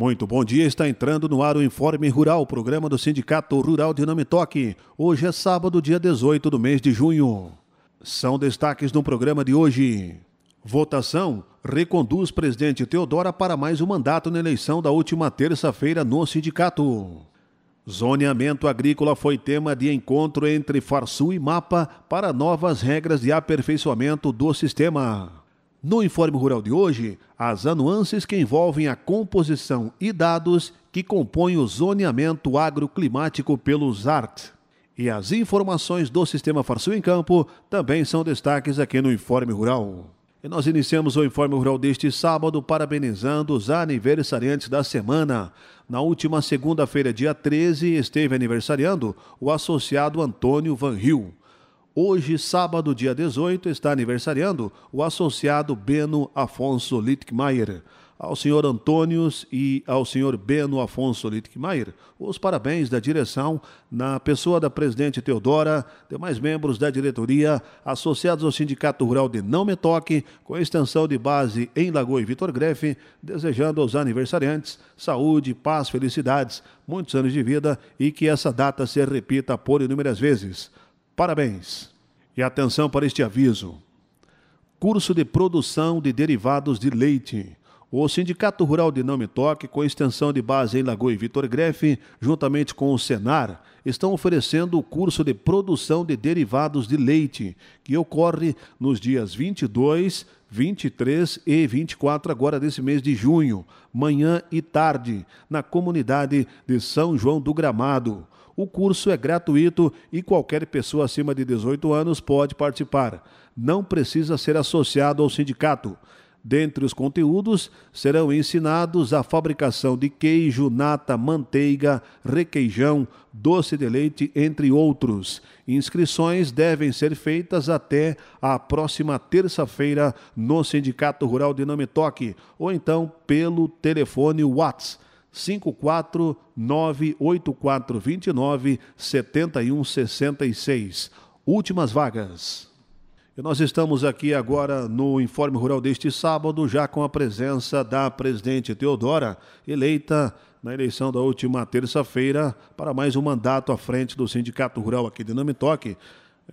Muito bom dia, está entrando no ar o Informe Rural, programa do Sindicato Rural de Namitoque. Hoje é sábado, dia 18 do mês de junho. São destaques no programa de hoje. Votação reconduz presidente Teodora para mais um mandato na eleição da última terça-feira no sindicato. Zoneamento agrícola foi tema de encontro entre Farsul e Mapa para novas regras de aperfeiçoamento do sistema. No Informe Rural de hoje, as nuances que envolvem a composição e dados que compõem o zoneamento agroclimático pelo ZART. E as informações do Sistema Farsul em Campo também são destaques aqui no Informe Rural. E nós iniciamos o Informe Rural deste sábado parabenizando os aniversariantes da semana. Na última segunda-feira, dia 13, esteve aniversariando o associado Antônio Van Rio. Hoje, sábado, dia 18, está aniversariando o associado Beno Afonso Littmeier. Ao senhor Antônios e ao senhor Beno Afonso Littmeier, os parabéns da direção, na pessoa da presidente Teodora, demais membros da diretoria, associados ao Sindicato Rural de Não Me Toque, com extensão de base em Lagoa e Vitor Grefe, desejando aos aniversariantes saúde, paz, felicidades, muitos anos de vida e que essa data se repita por inúmeras vezes. Parabéns! E atenção para este aviso. Curso de produção de derivados de leite. O Sindicato Rural de Não Me Toque, com extensão de base em Lagoa e Vitor Grefe, juntamente com o Senar, estão oferecendo o curso de produção de derivados de leite, que ocorre nos dias 22, 23 e 24 agora desse mês de junho, manhã e tarde, na comunidade de São João do Gramado. O curso é gratuito e qualquer pessoa acima de 18 anos pode participar. Não precisa ser associado ao sindicato. Dentre os conteúdos, serão ensinados a fabricação de queijo, nata, manteiga, requeijão, doce de leite, entre outros. Inscrições devem ser feitas até a próxima terça-feira no Sindicato Rural de Nametoque ou então pelo telefone WhatsApp 5498429 7166. Últimas vagas. E nós estamos aqui agora no Informe Rural deste sábado, já com a presença da presidente Teodora, eleita na eleição da última terça-feira para mais um mandato à frente do Sindicato Rural aqui de Namitoque,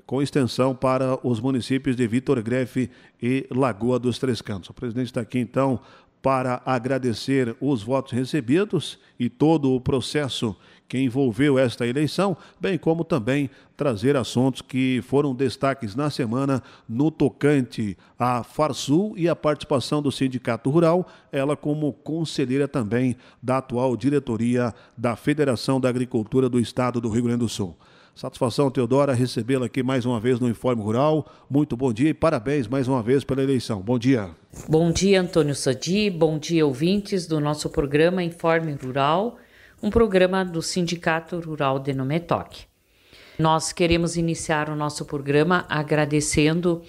com extensão para os municípios de Vitor Grefe e Lagoa dos Três Cantos. O presidente está aqui então para agradecer os votos recebidos e todo o processo que envolveu esta eleição, bem como também trazer assuntos que foram destaques na semana no tocante à Farsul e a participação do Sindicato Rural, ela como conselheira também da atual diretoria da Federação da Agricultura do Estado do Rio Grande do Sul. Satisfação, Teodora, recebê-la aqui mais uma vez no Informe Rural. Muito bom dia e parabéns mais uma vez pela eleição. Bom dia. Bom dia, Antônio Sadi. Bom dia, ouvintes do nosso programa Informe Rural, um programa do Sindicato Rural de Nometoque. Nós queremos iniciar o nosso programa agradecendo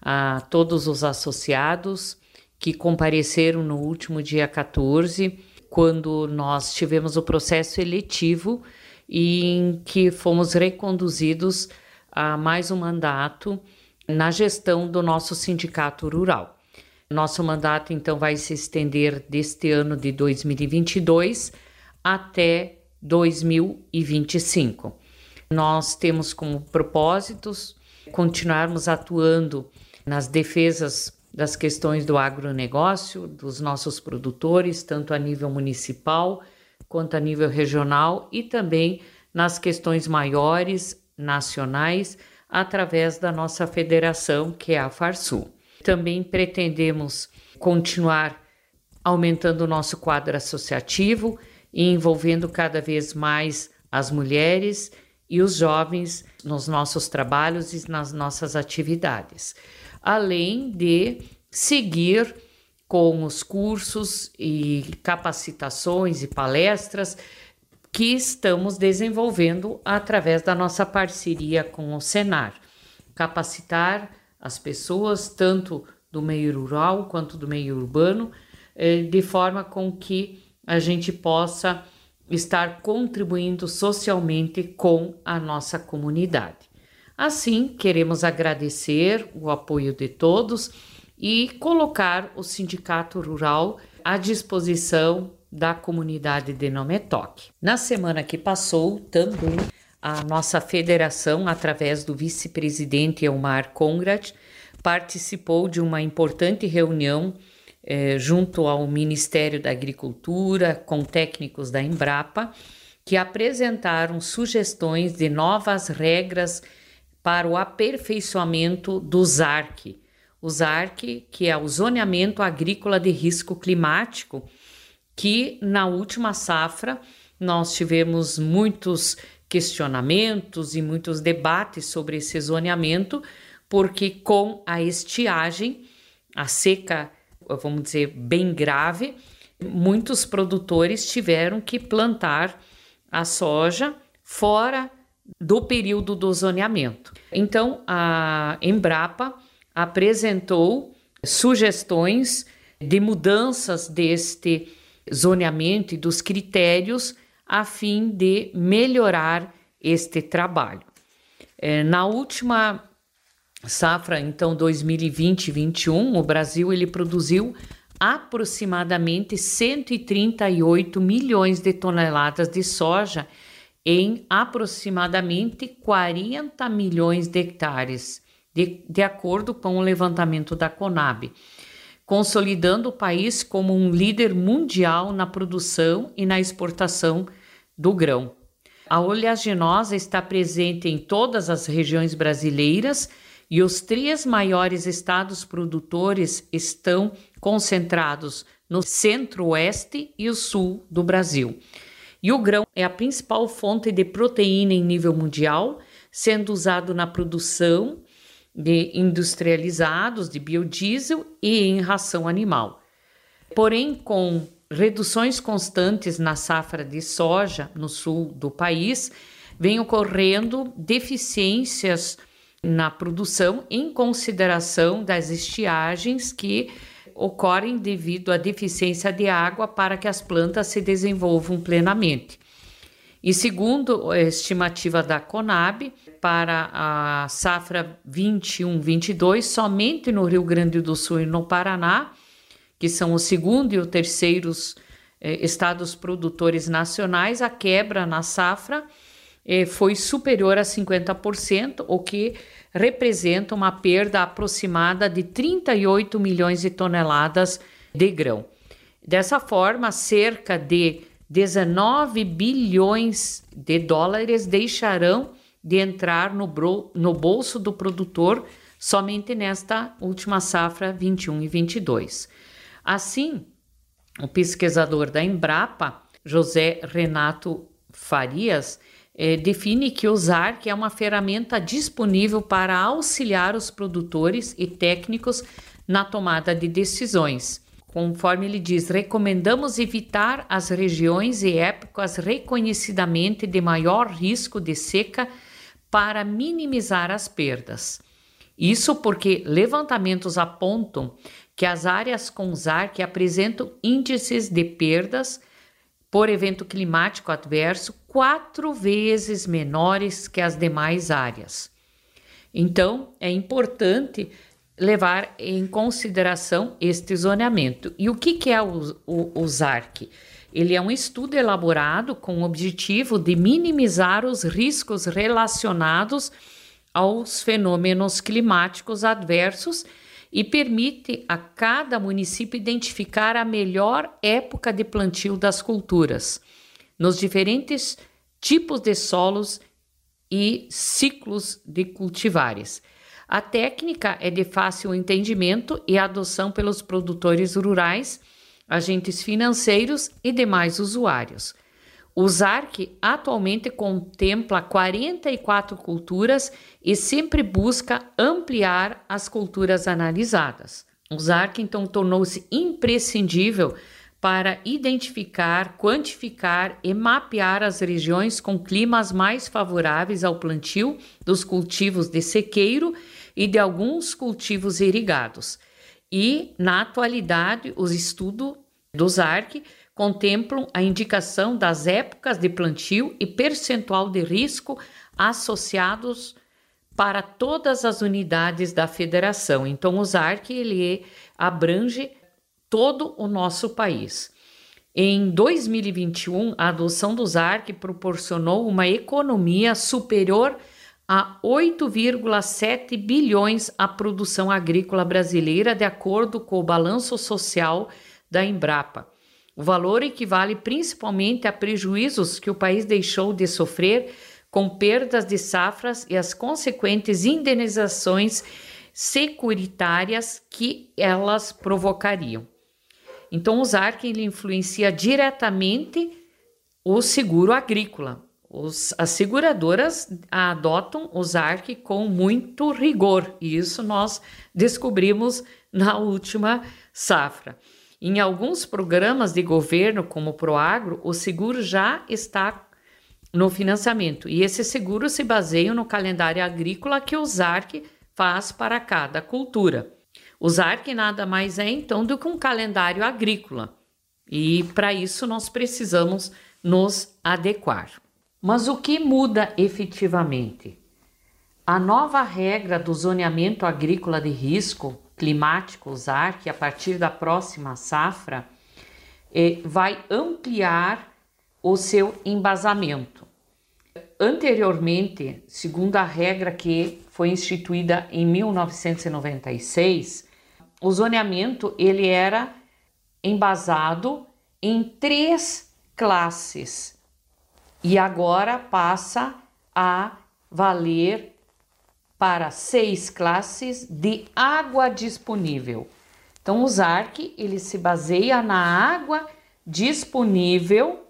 a todos os associados que compareceram no último dia 14, quando nós tivemos o processo eletivo e em que fomos reconduzidos a mais um mandato na gestão do nosso sindicato rural. Nosso mandato então vai se estender deste ano de 2022 até 2025. Nós temos como propósitos continuarmos atuando nas defesas das questões do agronegócio, dos nossos produtores, tanto a nível municipal quanto a nível regional e também nas questões maiores, nacionais, através da nossa federação, que é a Farsul. Também pretendemos continuar aumentando o nosso quadro associativo envolvendo cada vez mais as mulheres e os jovens nos nossos trabalhos e nas nossas atividades, além de seguir com os cursos e capacitações e palestras que estamos desenvolvendo através da nossa parceria com o Senar. Capacitar as pessoas, tanto do meio rural quanto do meio urbano, eh, de forma com que a gente possa estar contribuindo socialmente com a nossa comunidade. Assim, queremos agradecer o apoio de todos e colocar o Sindicato Rural à disposição da comunidade de Nometoc. Na semana que passou, também a nossa federação, através do vice-presidente Elmar Conrad, participou de uma importante reunião eh, junto ao Ministério da Agricultura, com técnicos da Embrapa, que apresentaram sugestões de novas regras para o aperfeiçoamento do ZARC. O ZARC, que é o Zoneamento Agrícola de Risco Climático, que na última safra nós tivemos muitos questionamentos e muitos debates sobre esse zoneamento, porque com a estiagem, a seca, vamos dizer, bem grave, muitos produtores tiveram que plantar a soja fora do período do zoneamento. Então, a Embrapa apresentou sugestões de mudanças deste zoneamento e dos critérios a fim de melhorar este trabalho. É, na última safra, então 2020-21, o Brasil ele produziu aproximadamente 138 milhões de toneladas de soja em aproximadamente 40 milhões de hectares, de, de acordo com o levantamento da Conab consolidando o país como um líder mundial na produção e na exportação do grão. A oleaginosa está presente em todas as regiões brasileiras e os três maiores estados produtores estão concentrados no centro-oeste e o sul do Brasil. E o grão é a principal fonte de proteína em nível mundial, sendo usado na produção de industrializados de biodiesel e em ração animal. Porém, com reduções constantes na safra de soja no sul do país, vem ocorrendo deficiências na produção em consideração das estiagens que ocorrem devido à deficiência de água para que as plantas se desenvolvam plenamente. E segundo a estimativa da Conab, para a safra 21-22, somente no Rio Grande do Sul e no Paraná, que são o segundo e o terceiro eh, estados produtores nacionais, a quebra na safra foi superior a 50%, o que representa uma perda aproximada de 38 milhões de toneladas de grão. Dessa forma, cerca de 19 bilhões de dólares deixarão de entrar no, no bolso do produtor somente nesta última safra 21 e 22. Assim, o pesquisador da Embrapa, José Renato Farias, eh, define que o ZARC é uma ferramenta disponível para auxiliar os produtores e técnicos na tomada de decisões Conforme ele diz, recomendamos evitar as regiões e épocas reconhecidamente de maior risco de seca para minimizar as perdas. Isso porque levantamentos apontam que as áreas com ZAR que apresentam índices de perdas por evento climático adverso quatro vezes menores que as demais áreas. Então, é importante levar em consideração este zoneamento. E o que, que é o, o, o ZARC? Ele é um estudo elaborado com o objetivo de minimizar os riscos relacionados aos fenômenos climáticos adversos e permite a cada município identificar a melhor época de plantio das culturas, nos diferentes tipos de solos e ciclos de cultivares. A técnica é de fácil entendimento e adoção pelos produtores rurais, agentes financeiros e demais usuários. O ZARC atualmente contempla 44 culturas e sempre busca ampliar as culturas analisadas. O ZARC então tornou-se imprescindível para identificar, quantificar e mapear as regiões com climas mais favoráveis ao plantio dos cultivos de sequeiro e de alguns cultivos irrigados. E, na atualidade, os estudos do ZARC contemplam a indicação das épocas de plantio e percentual de risco associados para todas as unidades da federação. Então, o ZARC ele abrange todo o nosso país. Em 2021, a adoção do ZARC proporcionou uma economia superior a 8,7 bilhões à produção agrícola brasileira, de acordo com o balanço social da Embrapa. O valor equivale principalmente a prejuízos que o país deixou de sofrer com perdas de safras e as consequentes indenizações securitárias que elas provocariam. Então, o ZARC ele influencia diretamente o seguro agrícola. Os, as seguradoras adotam o ZARC com muito rigor, e isso nós descobrimos na última safra. Em alguns programas de governo, como o Proagro, o seguro já está no financiamento, e esses seguros se baseiam no calendário agrícola que o ZARC faz para cada cultura. O ZARC nada mais é então do que um calendário agrícola e para isso nós precisamos nos adequar. Mas o que muda efetivamente? A nova regra do zoneamento agrícola de risco climático, ZARC, a partir da próxima safra, eh, vai ampliar o seu embasamento. Anteriormente, segundo a regra que foi instituída em 1996, o zoneamento ele era embasado em três classes e agora passa a valer para seis classes de água disponível. Então, o ZARC ele se baseia na água disponível,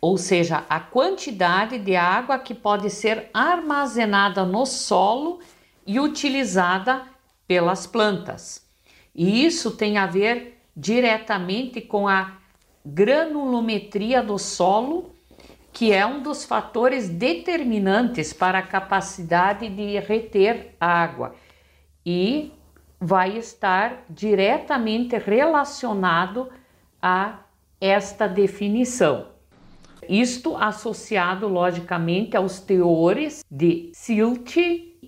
ou seja, a quantidade de água que pode ser armazenada no solo e utilizada pelas plantas. E isso tem a ver diretamente com a granulometria do solo, que é um dos fatores determinantes para a capacidade de reter água e vai estar diretamente relacionado a esta definição. Isto associado logicamente aos teores de silt,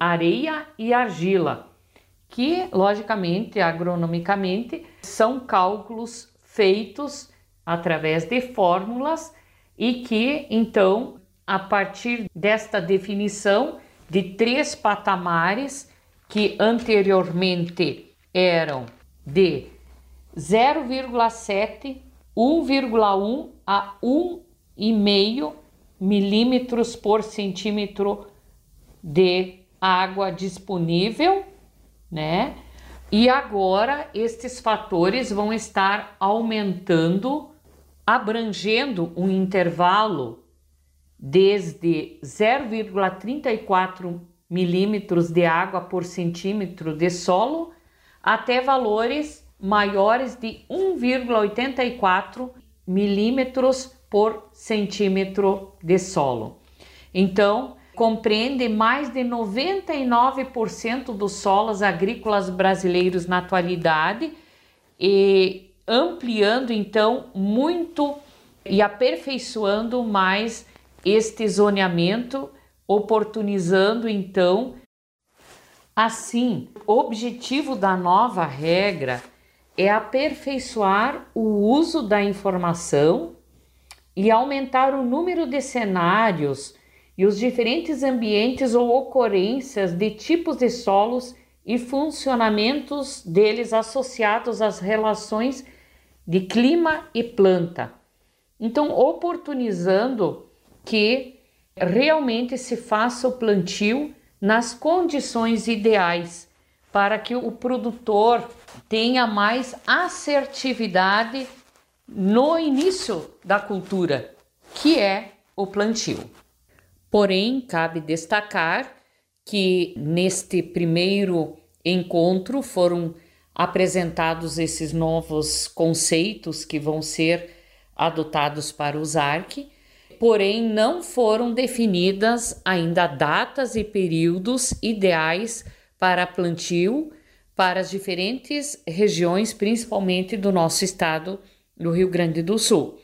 areia e argila, que, logicamente, agronomicamente, são cálculos feitos através de fórmulas e que, então, a partir desta definição de três patamares que anteriormente eram de 0,7, 1,1 a 1,5 milímetros por centímetro de água disponível né? E agora estes fatores vão estar aumentando, abrangendo um intervalo desde 0,34 milímetros de água por centímetro de solo até valores maiores de 1,84 milímetros por centímetro de solo. Então, compreende mais de 99% dos solos agrícolas brasileiros na atualidade e ampliando então muito e aperfeiçoando mais este zoneamento, oportunizando então assim, o objetivo da nova regra é aperfeiçoar o uso da informação e aumentar o número de cenários e os diferentes ambientes ou ocorrências de tipos de solos e funcionamentos deles associados às relações de clima e planta. Então, oportunizando que realmente se faça o plantio nas condições ideais para que o produtor tenha mais assertividade no início da cultura, que é o plantio. Porém, cabe destacar que neste primeiro encontro foram apresentados esses novos conceitos que vão ser adotados para o ZARC, porém não foram definidas ainda datas e períodos ideais para plantio para as diferentes regiões, principalmente do nosso estado do Rio Grande do Sul.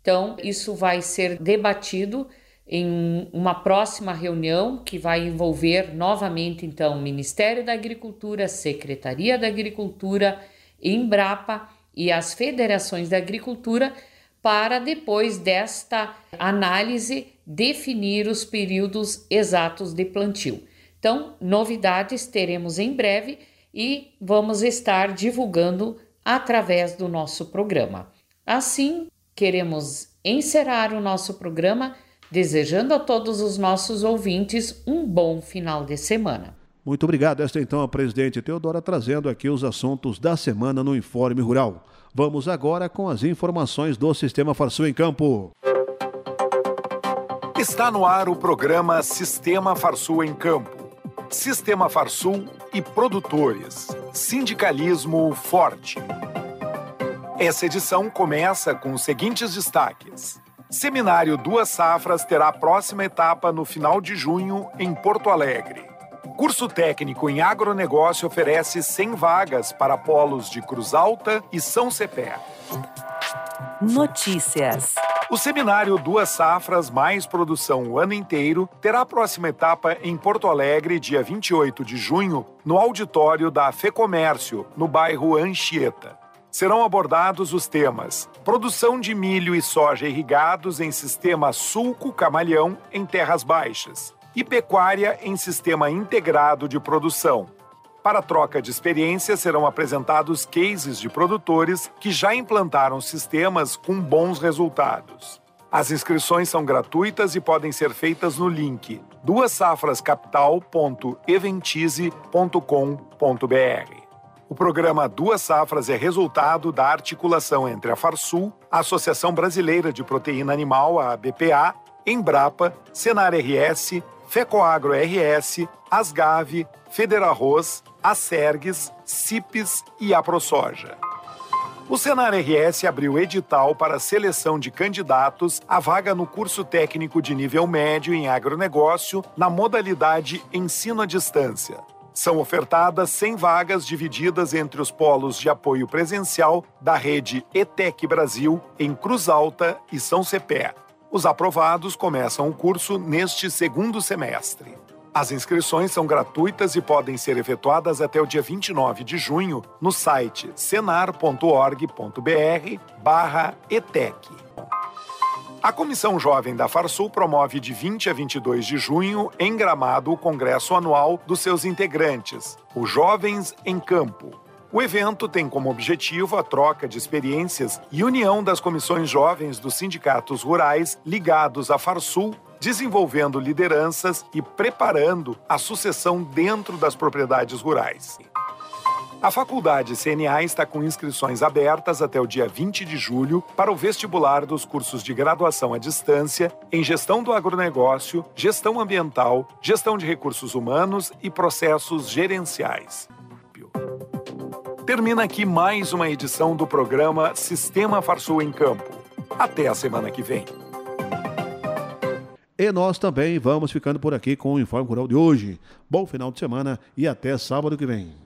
Então, isso vai ser debatido em uma próxima reunião que vai envolver novamente então o Ministério da Agricultura, Secretaria da Agricultura, Embrapa e as federações da agricultura para depois desta análise definir os períodos exatos de plantio. Então, novidades teremos em breve e vamos estar divulgando através do nosso programa. Assim, queremos encerrar o nosso programa desejando a todos os nossos ouvintes um bom final de semana. Muito obrigado. Esta então a presidente Teodora trazendo aqui os assuntos da semana no Informe Rural. Vamos agora com as informações do Sistema Farsul em Campo. Está no ar o programa Sistema Farsul em Campo. Sistema Farsul e produtores. Sindicalismo forte. Essa edição começa com os seguintes destaques. Seminário Duas Safras terá a próxima etapa no final de junho em Porto Alegre. Curso técnico em agronegócio oferece 100 vagas para polos de Cruz Alta e São Cepé. Notícias. O seminário Duas Safras Mais Produção o ano inteiro terá a próxima etapa em Porto Alegre, dia 28 de junho, no auditório da FEComércio, no bairro Anchieta. Serão abordados os temas: produção de milho e soja irrigados em sistema sulco-camalhão em terras baixas, e pecuária em sistema integrado de produção. Para troca de experiências, serão apresentados cases de produtores que já implantaram sistemas com bons resultados. As inscrições são gratuitas e podem ser feitas no link duasafrascapital.eventize.com.br. O programa Duas Safras é resultado da articulação entre a Farsul, a Associação Brasileira de Proteína Animal, a ABPA, Embrapa, Senar RS, FECOAGRO RS, Asgave, Federarroz, Acergues, CIPES e a ProSoja. O Senar RS abriu edital para seleção de candidatos à vaga no curso técnico de nível médio em agronegócio na modalidade ensino à distância. São ofertadas 100 vagas divididas entre os polos de apoio presencial da rede ETEC Brasil em Cruz Alta e São Cepé. Os aprovados começam o curso neste segundo semestre. As inscrições são gratuitas e podem ser efetuadas até o dia 29 de junho no site senar.org.br barra ETEC. A Comissão Jovem da Farsul promove de 20 a 22 de junho, em Gramado, o congresso anual dos seus integrantes, os Jovens em Campo, o evento tem como objetivo a troca de experiências e união das comissões jovens dos sindicatos rurais ligados à Farsul, desenvolvendo lideranças e preparando a sucessão dentro das propriedades rurais. A faculdade CNA está com inscrições abertas até o dia 20 de julho para o vestibular dos cursos de graduação à distância em Gestão do Agronegócio, Gestão Ambiental, Gestão de Recursos Humanos e Processos Gerenciais. Termina aqui mais uma edição do programa Sistema Farsul em Campo. Até a semana que vem. E nós também vamos ficando por aqui com o Informe Rural de hoje. Bom final de semana e até sábado que vem.